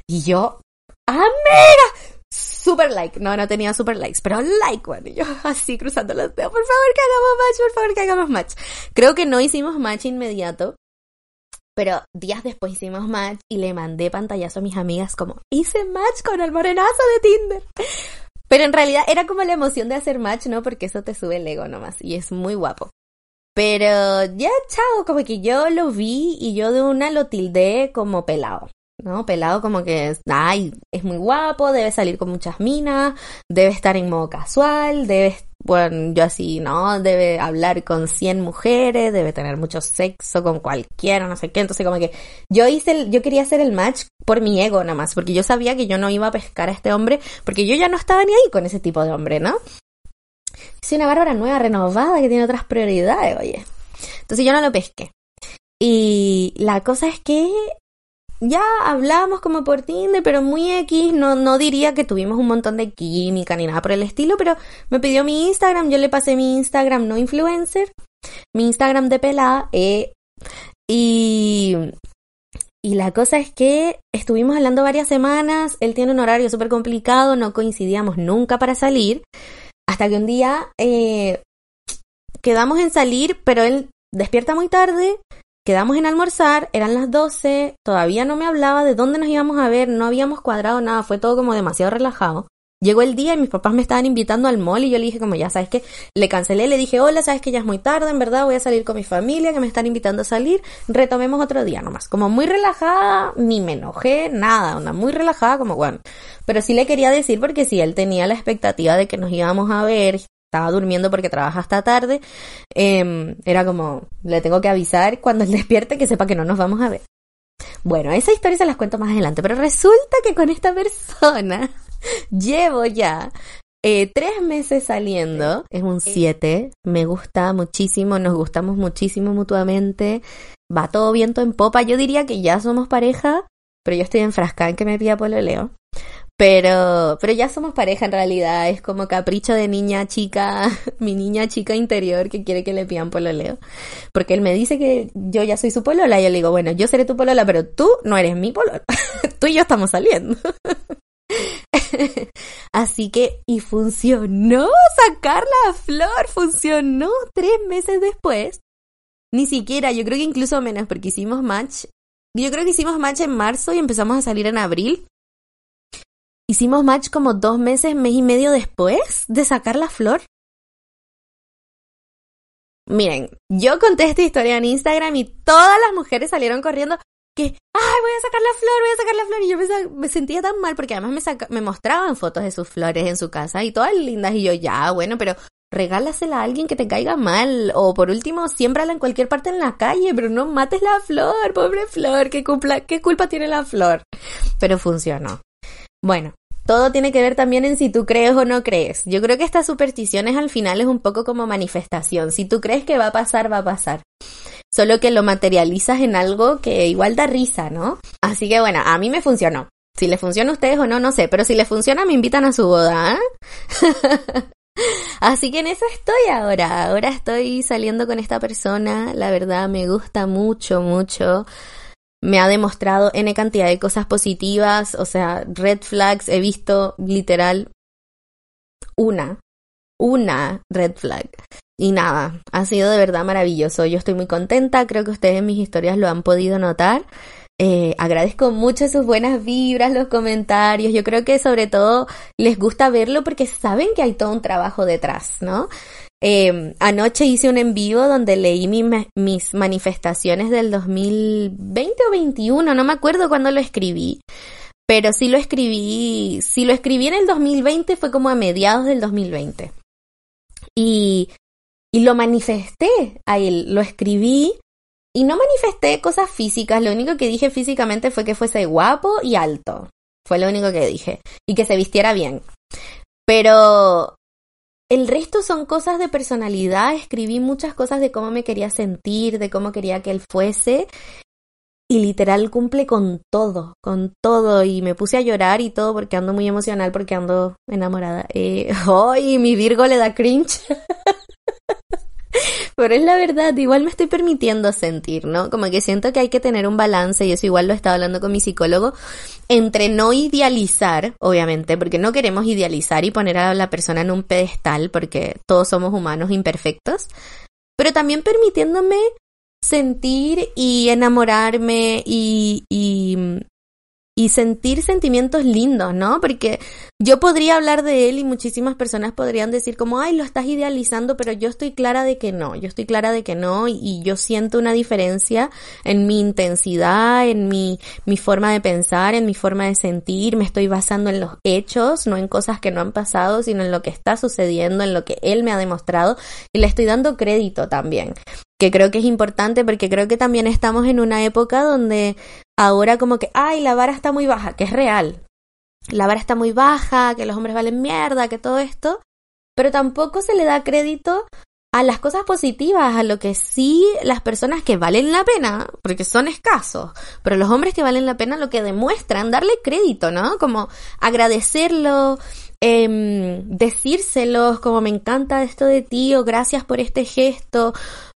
Y yo, amiga, super like. No, no tenía super likes, pero like, bueno, yo así cruzando los dedos. Por favor que hagamos match, por favor que hagamos match. Creo que no hicimos match inmediato. Pero días después hicimos match y le mandé pantallazo a mis amigas como, hice match con el morenazo de Tinder. Pero en realidad era como la emoción de hacer match, ¿no? Porque eso te sube el ego nomás y es muy guapo. Pero ya, chao, como que yo lo vi y yo de una lo tildé como pelado. ¿no? Pelado como que, ay, es muy guapo, debe salir con muchas minas, debe estar en modo casual, debe, bueno, yo así, ¿no? Debe hablar con 100 mujeres, debe tener mucho sexo con cualquiera, no sé qué. Entonces como que yo hice, el, yo quería hacer el match por mi ego nada más, porque yo sabía que yo no iba a pescar a este hombre, porque yo ya no estaba ni ahí con ese tipo de hombre, ¿no? Soy una bárbara nueva, renovada, que tiene otras prioridades, oye. Entonces yo no lo pesqué. Y la cosa es que ya hablamos como por Tinder, pero muy X, no, no diría que tuvimos un montón de química ni nada por el estilo, pero me pidió mi Instagram, yo le pasé mi Instagram no influencer, mi Instagram de pelada, eh, y, y la cosa es que estuvimos hablando varias semanas, él tiene un horario súper complicado, no coincidíamos nunca para salir, hasta que un día eh, quedamos en salir, pero él despierta muy tarde, Quedamos en almorzar, eran las 12, todavía no me hablaba de dónde nos íbamos a ver, no habíamos cuadrado nada, fue todo como demasiado relajado. Llegó el día y mis papás me estaban invitando al mall y yo le dije como ya sabes que le cancelé, le dije hola, sabes que ya es muy tarde, en verdad voy a salir con mi familia que me están invitando a salir, retomemos otro día nomás. Como muy relajada, ni me enojé, nada, una muy relajada como bueno. Pero sí le quería decir porque si él tenía la expectativa de que nos íbamos a ver, estaba durmiendo porque trabaja hasta tarde, em, era como, le tengo que avisar cuando él despierte que sepa que no nos vamos a ver. Bueno, esa historia se las cuento más adelante, pero resulta que con esta persona llevo ya eh, tres meses saliendo, es un siete, me gusta muchísimo, nos gustamos muchísimo mutuamente, va todo viento en popa, yo diría que ya somos pareja, pero yo estoy enfrascada en que me pida Leo. Pero, pero ya somos pareja en realidad, es como capricho de niña chica, mi niña chica interior que quiere que le pidan pololeo. Porque él me dice que yo ya soy su polola y yo le digo, bueno, yo seré tu polola, pero tú no eres mi polola. tú y yo estamos saliendo. Así que, y funcionó sacar la flor, funcionó tres meses después. Ni siquiera, yo creo que incluso menos, porque hicimos match. Yo creo que hicimos match en marzo y empezamos a salir en abril. Hicimos match como dos meses, mes y medio después de sacar la flor. Miren, yo conté esta historia en Instagram y todas las mujeres salieron corriendo que, ay, voy a sacar la flor, voy a sacar la flor. Y yo me, sentía tan mal porque además me, me mostraban fotos de sus flores en su casa y todas lindas. Y yo, ya, bueno, pero regálasela a alguien que te caiga mal. O por último, siémbrala en cualquier parte en la calle, pero no mates la flor, pobre flor, ¿qué, qué culpa tiene la flor? Pero funcionó. Bueno, todo tiene que ver también en si tú crees o no crees. Yo creo que estas supersticiones al final es un poco como manifestación. Si tú crees que va a pasar, va a pasar. Solo que lo materializas en algo que igual da risa, ¿no? Así que bueno, a mí me funcionó. Si le funciona a ustedes o no, no sé. Pero si le funciona, me invitan a su boda. ¿eh? Así que en eso estoy ahora. Ahora estoy saliendo con esta persona. La verdad me gusta mucho, mucho me ha demostrado N cantidad de cosas positivas, o sea, red flags, he visto literal una, una red flag. Y nada, ha sido de verdad maravilloso. Yo estoy muy contenta, creo que ustedes en mis historias lo han podido notar. Eh, agradezco mucho sus buenas vibras, los comentarios. Yo creo que sobre todo les gusta verlo porque saben que hay todo un trabajo detrás, ¿no? Eh, anoche hice un en vivo donde leí mis manifestaciones del 2020 o 21, no me acuerdo cuándo lo escribí, pero sí lo escribí, si lo escribí en el 2020 fue como a mediados del 2020. Y, y lo manifesté ahí, lo escribí y no manifesté cosas físicas, lo único que dije físicamente fue que fuese guapo y alto. Fue lo único que dije. Y que se vistiera bien. Pero el resto son cosas de personalidad, escribí muchas cosas de cómo me quería sentir, de cómo quería que él fuese. Y literal cumple con todo, con todo. Y me puse a llorar y todo porque ando muy emocional, porque ando enamorada. Eh, ¡Ay! mi Virgo le da cringe. Pero es la verdad, igual me estoy permitiendo sentir, ¿no? Como que siento que hay que tener un balance, y eso igual lo estaba hablando con mi psicólogo, entre no idealizar, obviamente, porque no queremos idealizar y poner a la persona en un pedestal, porque todos somos humanos imperfectos, pero también permitiéndome sentir y enamorarme y, y, y sentir sentimientos lindos, ¿no? Porque yo podría hablar de él y muchísimas personas podrían decir como, ay, lo estás idealizando, pero yo estoy clara de que no, yo estoy clara de que no y, yo siento una diferencia en mi intensidad, en mi, mi forma de pensar, en mi forma de sentir, me estoy basando en los hechos, no en cosas que no han pasado, sino en lo que está sucediendo, en lo que él me ha demostrado y le estoy dando crédito también que creo que es importante porque creo que también estamos en una época donde ahora como que, ay, la vara está muy baja, que es real. La vara está muy baja, que los hombres valen mierda, que todo esto, pero tampoco se le da crédito a las cosas positivas, a lo que sí las personas que valen la pena, porque son escasos, pero los hombres que valen la pena lo que demuestran, darle crédito, ¿no? Como agradecerlo, eh, decírselos, como me encanta esto de ti, o gracias por este gesto,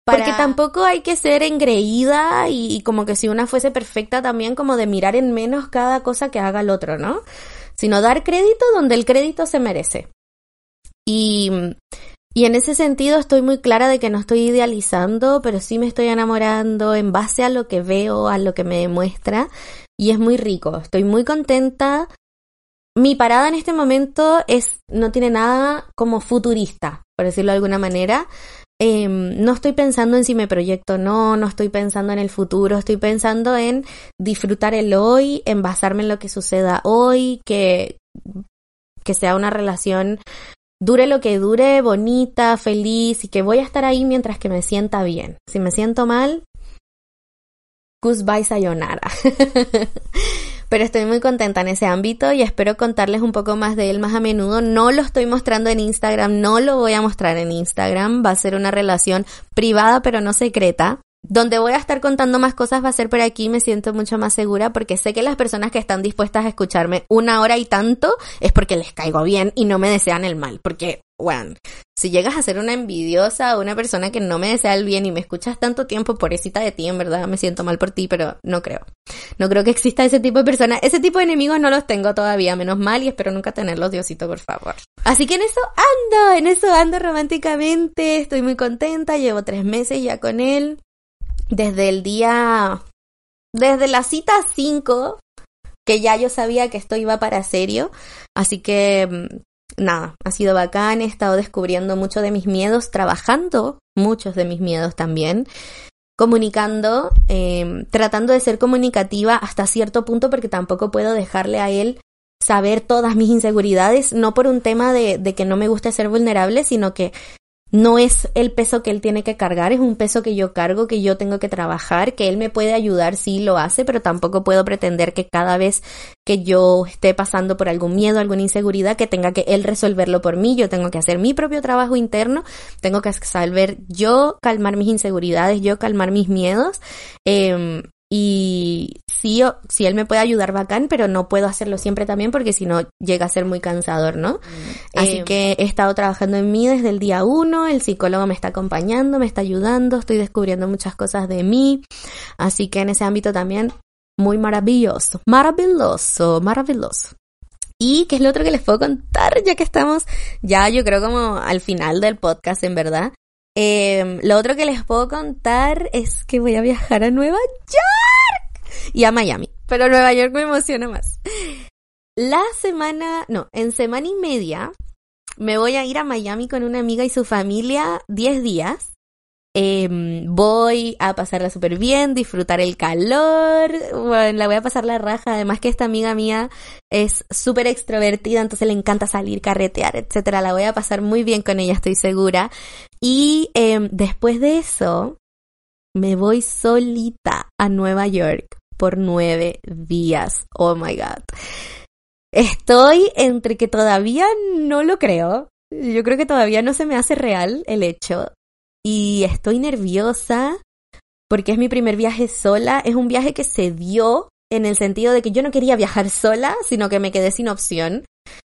porque tampoco hay que ser engreída y, como que si una fuese perfecta también como de mirar en menos cada cosa que haga el otro, ¿no? Sino dar crédito donde el crédito se merece. Y, y en ese sentido estoy muy clara de que no estoy idealizando, pero sí me estoy enamorando en base a lo que veo, a lo que me demuestra. Y es muy rico, estoy muy contenta. Mi parada en este momento es, no tiene nada como futurista, por decirlo de alguna manera. Em, no estoy pensando en si me proyecto no, no estoy pensando en el futuro, estoy pensando en disfrutar el hoy, en basarme en lo que suceda hoy, que, que sea una relación dure lo que dure, bonita, feliz y que voy a estar ahí mientras que me sienta bien. Si me siento mal, goodbye sayonara. pero estoy muy contenta en ese ámbito y espero contarles un poco más de él más a menudo. No lo estoy mostrando en Instagram, no lo voy a mostrar en Instagram, va a ser una relación privada pero no secreta. Donde voy a estar contando más cosas va a ser por aquí, me siento mucho más segura porque sé que las personas que están dispuestas a escucharme una hora y tanto es porque les caigo bien y no me desean el mal, porque bueno, si llegas a ser una envidiosa o una persona que no me desea el bien y me escuchas tanto tiempo, pobrecita de ti, en verdad me siento mal por ti, pero no creo. No creo que exista ese tipo de personas. Ese tipo de enemigos no los tengo todavía, menos mal, y espero nunca tenerlos, Diosito, por favor. Así que en eso ando, en eso ando románticamente, estoy muy contenta, llevo tres meses ya con él. Desde el día, desde la cita 5, que ya yo sabía que esto iba para serio, así que mm, nada, ha sido bacán, he estado descubriendo mucho de mis miedos, trabajando muchos de mis miedos también, comunicando, em, tratando de ser comunicativa hasta cierto punto porque tampoco puedo dejarle a él saber todas mis inseguridades, no por un tema de, de que no me guste ser vulnerable, sino que no es el peso que él tiene que cargar, es un peso que yo cargo, que yo tengo que trabajar, que él me puede ayudar, sí lo hace, pero tampoco puedo pretender que cada vez que yo esté pasando por algún miedo, alguna inseguridad, que tenga que él resolverlo por mí, yo tengo que hacer mi propio trabajo interno, tengo que saber yo calmar mis inseguridades, yo calmar mis miedos, eh, y sí, si él me puede ayudar bacán, pero no puedo hacerlo siempre también porque si no llega a ser muy cansador, ¿no? Mm. Así eh, que he estado trabajando en mí desde el día uno, el psicólogo me está acompañando, me está ayudando, estoy descubriendo muchas cosas de mí, así que en ese ámbito también muy maravilloso, maravilloso, maravilloso. Y qué es lo otro que les puedo contar, ya que estamos ya yo creo como al final del podcast, en verdad. Eh, lo otro que les puedo contar es que voy a viajar a Nueva York y a Miami, pero Nueva York me emociona más. La semana, no, en semana y media me voy a ir a Miami con una amiga y su familia 10 días Em, voy a pasarla súper bien, disfrutar el calor, la voy a pasar la raja, además que esta amiga mía es súper extrovertida, entonces le encanta salir, carretear, etcétera, la voy a pasar muy bien con ella, estoy segura. Y em, después de eso, me voy solita a Nueva York por nueve días. Oh my god. Estoy entre que todavía no lo creo. Yo creo que todavía no se me hace real el hecho y estoy nerviosa porque es mi primer viaje sola. Es un viaje que se dio en el sentido de que yo no quería viajar sola, sino que me quedé sin opción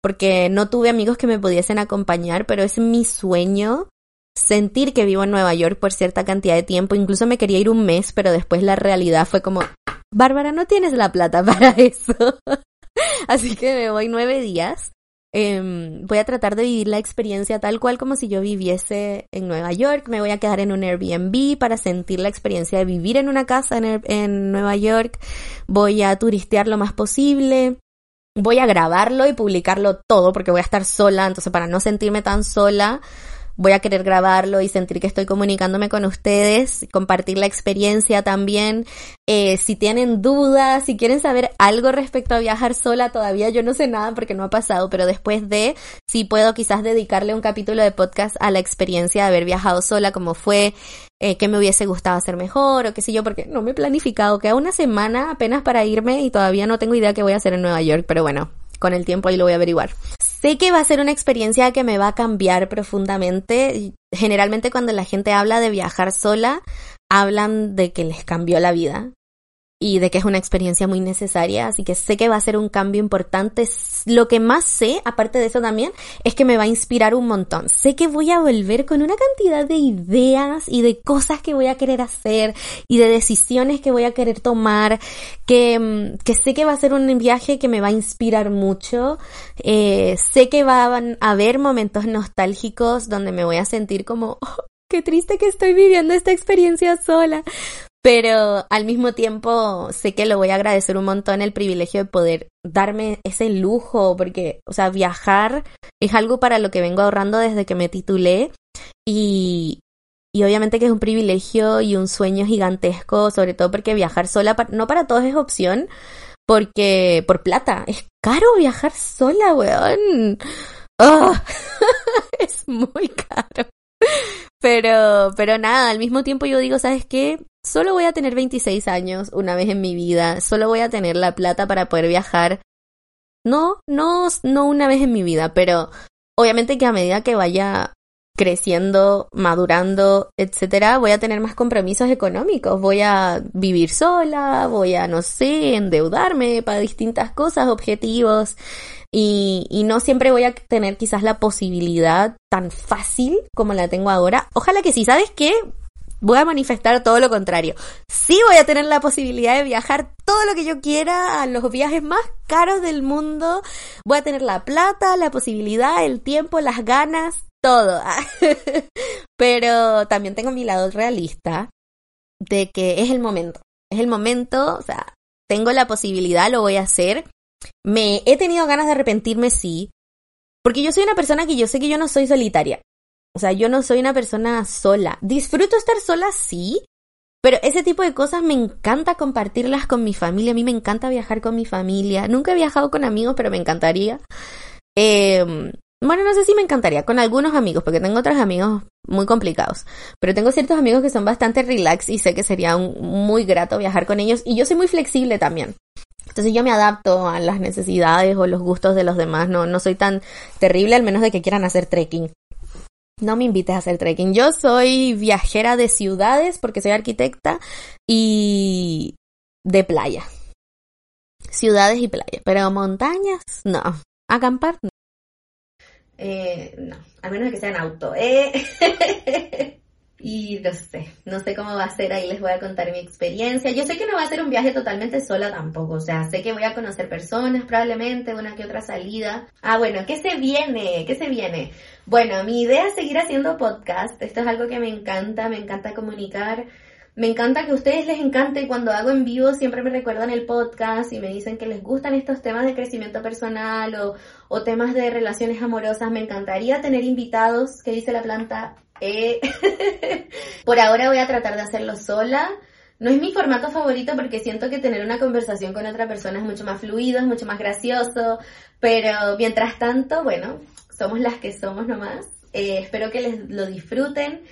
porque no tuve amigos que me pudiesen acompañar, pero es mi sueño sentir que vivo en Nueva York por cierta cantidad de tiempo. Incluso me quería ir un mes, pero después la realidad fue como, Bárbara, no tienes la plata para eso. Así que me voy nueve días. Em, voy a tratar de vivir la experiencia tal cual como si yo viviese en Nueva York. Me voy a quedar en un Airbnb para sentir la experiencia de vivir en una casa en, en Nueva York. Voy a turistear lo más posible voy a grabarlo y publicarlo todo porque voy a estar sola, entonces para no sentirme tan sola, voy a querer grabarlo y sentir que estoy comunicándome con ustedes, compartir la experiencia también. Eh, si tienen dudas, si quieren saber algo respecto a viajar sola, todavía yo no sé nada porque no ha pasado, pero después de, si puedo quizás dedicarle un capítulo de podcast a la experiencia de haber viajado sola, como fue, eh, qué me hubiese gustado hacer mejor o qué sé yo, porque no me he planificado, queda una semana apenas para irme y todavía no tengo idea qué voy a hacer en Nueva York, pero bueno, con el tiempo ahí lo voy a averiguar. Sé que va a ser una experiencia que me va a cambiar profundamente. Generalmente cuando la gente habla de viajar sola, hablan de que les cambió la vida y de que es una experiencia muy necesaria, así que sé que va a ser un cambio importante. Lo que más sé, aparte de eso también, es que me va a inspirar un montón. Sé que voy a volver con una cantidad de ideas y de cosas que voy a querer hacer y de decisiones que voy a querer tomar, que, mm, que sé que va a ser un viaje que me va a inspirar mucho. Eh, sé que van a haber momentos nostálgicos donde me voy a sentir como, oh, qué triste que estoy viviendo esta experiencia sola pero al mismo tiempo sé que lo voy a agradecer un montón el privilegio de poder darme ese lujo, porque, o sea, viajar es algo para lo que vengo ahorrando desde que me titulé y, y obviamente que es un privilegio y un sueño gigantesco, sobre todo porque viajar sola, no para todos es opción, porque por plata, es caro viajar sola, weón. Oh, es muy caro. Pero, pero nada, al mismo tiempo yo digo, ¿sabes qué? Solo voy a tener 26 años una vez en mi vida, solo voy a tener la plata para poder viajar. No, no, no una vez en mi vida, pero obviamente que a medida que vaya creciendo, madurando, etcétera, voy a tener más compromisos económicos, voy a vivir sola, voy a, no sé, endeudarme para distintas cosas, objetivos, y, y no siempre voy a tener quizás la posibilidad tan fácil como la tengo ahora. Ojalá que sí, ¿sabes qué? Voy a manifestar todo lo contrario. Sí voy a tener la posibilidad de viajar todo lo que yo quiera a los viajes más caros del mundo. Voy a tener la plata, la posibilidad, el tiempo, las ganas, todo. Pero también tengo mi lado realista de que es el momento. Es el momento, o sea, tengo la posibilidad, lo voy a hacer. Me he tenido ganas de arrepentirme, sí. Porque yo soy una persona que yo sé que yo no soy solitaria. O sea, yo no soy una persona sola. Disfruto estar sola, sí. Pero ese tipo de cosas me encanta compartirlas con mi familia. A mí me encanta viajar con mi familia. Nunca he viajado con amigos, pero me encantaría. Eh, bueno, no sé si me encantaría con algunos amigos, porque tengo otros amigos muy complicados, pero tengo ciertos amigos que son bastante relax y sé que sería muy grato viajar con ellos y yo soy muy flexible también. Entonces yo me adapto a las necesidades o los gustos de los demás, no, no soy tan terrible al menos de que quieran hacer trekking. No me invites a hacer trekking. Yo soy viajera de ciudades porque soy arquitecta y de playa. Ciudades y playa, pero montañas, no. Acampar, no. Eh, no, a menos que sea en auto. Eh. y no sé, no sé cómo va a ser, ahí les voy a contar mi experiencia. Yo sé que no va a ser un viaje totalmente sola tampoco, o sea, sé que voy a conocer personas probablemente, una que otra salida. Ah, bueno, ¿qué se viene? ¿Qué se viene? Bueno, mi idea es seguir haciendo podcast, esto es algo que me encanta, me encanta comunicar. Me encanta que a ustedes les encante cuando hago en vivo, siempre me recuerdan el podcast y me dicen que les gustan estos temas de crecimiento personal o, temas de relaciones amorosas. Me encantaría tener invitados, que dice la planta. Eh, por ahora voy a tratar de hacerlo sola. No es mi formato favorito porque siento que tener una conversación con otra persona es mucho más fluido, es mucho más gracioso, pero mientras tanto, bueno, somos las que somos nomás. Eh, espero que les lo disfruten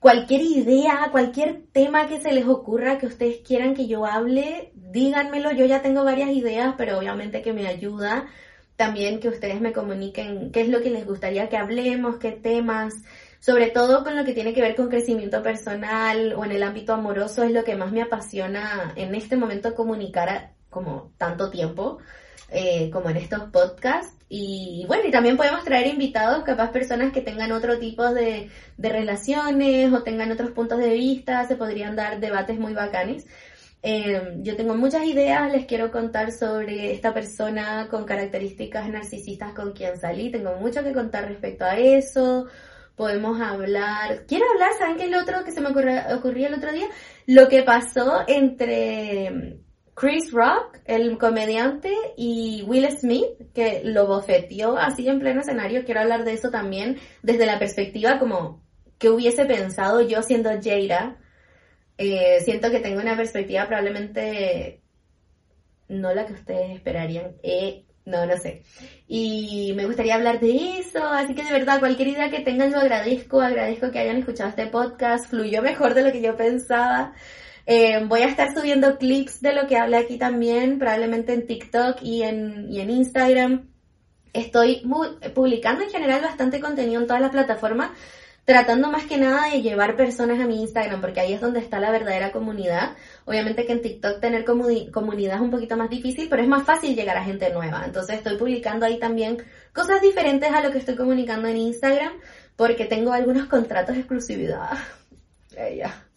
cualquier idea, cualquier tema que se les ocurra que ustedes quieran que yo hable, díganmelo. Yo ya tengo varias ideas, pero obviamente que me ayuda también que ustedes me comuniquen qué es lo que les gustaría que hablemos, qué temas, sobre todo con lo que tiene que ver con crecimiento personal o en el ámbito amoroso, es lo que más me apasiona en este momento comunicar como tanto tiempo, eh, como en estos podcasts. Y bueno, y también podemos traer invitados, capaz personas que tengan otro tipo de, de relaciones o tengan otros puntos de vista, se podrían dar debates muy bacanes. Em, yo tengo muchas ideas, les quiero contar sobre esta persona con características narcisistas con quien salí, tengo mucho que contar respecto a eso. Podemos hablar, quiero hablar, ¿saben qué es lo otro que se me ocurrió el otro día? Lo que pasó entre Chris Rock, el comediante, y Will Smith, que lo bofeteó así en pleno escenario. Quiero hablar de eso también desde la perspectiva como que hubiese pensado yo siendo Jada eh, siento que tengo una perspectiva probablemente no la que ustedes esperarían. Eh, no, no sé. Y me gustaría hablar de eso, así que de verdad, cualquier idea que tengan, lo agradezco, agradezco que hayan escuchado este podcast, fluyó mejor de lo que yo pensaba. Eh, voy a estar subiendo clips de lo que hablé aquí también, probablemente en TikTok y en, y en Instagram. Estoy publicando en general bastante contenido en todas las plataformas, tratando más que nada de llevar personas a mi Instagram, porque ahí es donde está la verdadera comunidad. Obviamente que en TikTok tener comunidad es un poquito más difícil, pero es más fácil llegar a gente nueva. Entonces estoy publicando ahí también cosas diferentes a lo que estoy comunicando en Instagram, porque tengo algunos contratos de exclusividad. ya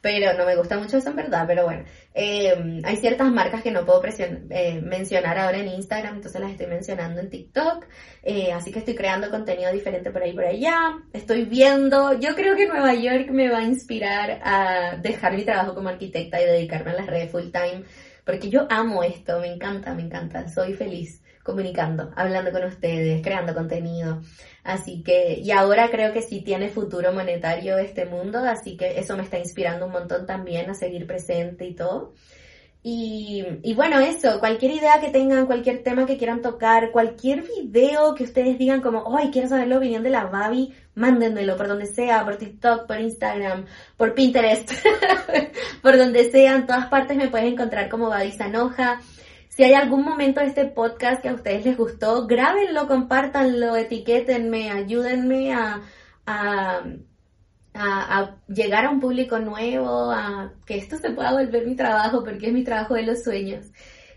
pero no me gusta mucho eso en verdad, pero bueno, eh, hay ciertas marcas que no puedo eh, mencionar ahora en Instagram, entonces las estoy mencionando en TikTok, eh, así que estoy creando contenido diferente por ahí por allá, estoy viendo, yo creo que Nueva York me va a inspirar a dejar mi trabajo como arquitecta y dedicarme a las redes full time, porque yo amo esto, me encanta, me encanta, soy feliz comunicando, hablando con ustedes, creando contenido. Así que, y ahora creo que sí tiene futuro monetario este mundo, así que eso me está inspirando un montón también a seguir presente y todo. Y, y, bueno, eso, cualquier idea que tengan, cualquier tema que quieran tocar, cualquier video que ustedes digan como, ay, quiero saber la opinión de la Babi, mándenmelo por donde sea, por TikTok, por Instagram, por Pinterest, por donde sea, en todas partes me pueden encontrar como Babi Sanoja. Si hay algún momento de este podcast que a ustedes les gustó, grábenlo, compártanlo, etiquétenme, ayúdenme a, a, a, llegar a un público nuevo, a que esto se pueda volver mi trabajo, porque es mi trabajo de los sueños.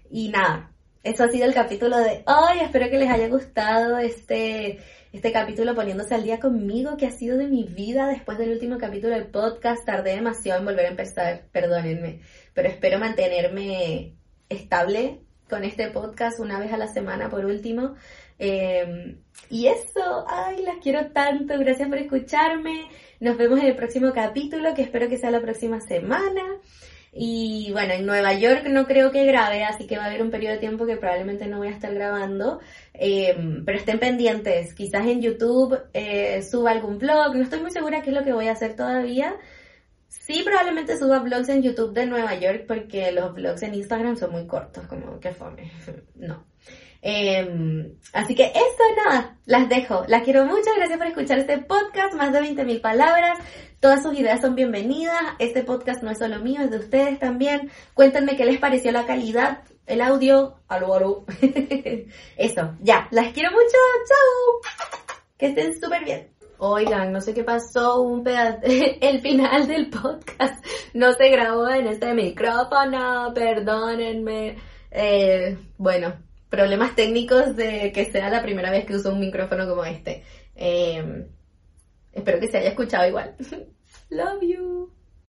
Y nada, eso ha sido el capítulo de hoy. Espero que les haya gustado este, este capítulo poniéndose al día conmigo, que ha sido de mi vida después del último capítulo del podcast. Tardé demasiado en volver a empezar, perdónenme, pero espero mantenerme estable con este podcast una vez a la semana por último. Em, y eso, ay, las quiero tanto, gracias por escucharme. Nos vemos en el próximo capítulo, que espero que sea la próxima semana. Y bueno, en Nueva York no creo que grabe, así que va a haber un periodo de tiempo que probablemente no voy a estar grabando. Em, pero estén pendientes, quizás en YouTube eh, suba algún blog, no estoy muy segura qué es lo que voy a hacer todavía. Sí, probablemente suba vlogs en YouTube de Nueva York porque los vlogs en Instagram son muy cortos, como que fome. No. Em, así que eso nada, las dejo. Las quiero mucho, gracias por escuchar este podcast, más de 20.000 palabras. Todas sus ideas son bienvenidas. Este podcast no es solo mío, es de ustedes también. Cuéntenme qué les pareció la calidad, el audio. Aló, aló. eso, ya, las quiero mucho. Chao. Que estén súper bien. Oigan, no sé qué pasó, un pedazo, el final del podcast no se grabó en este micrófono, perdónenme. Eh, bueno, problemas técnicos de que sea la primera vez que uso un micrófono como este. Eh, espero que se haya escuchado igual. Love you.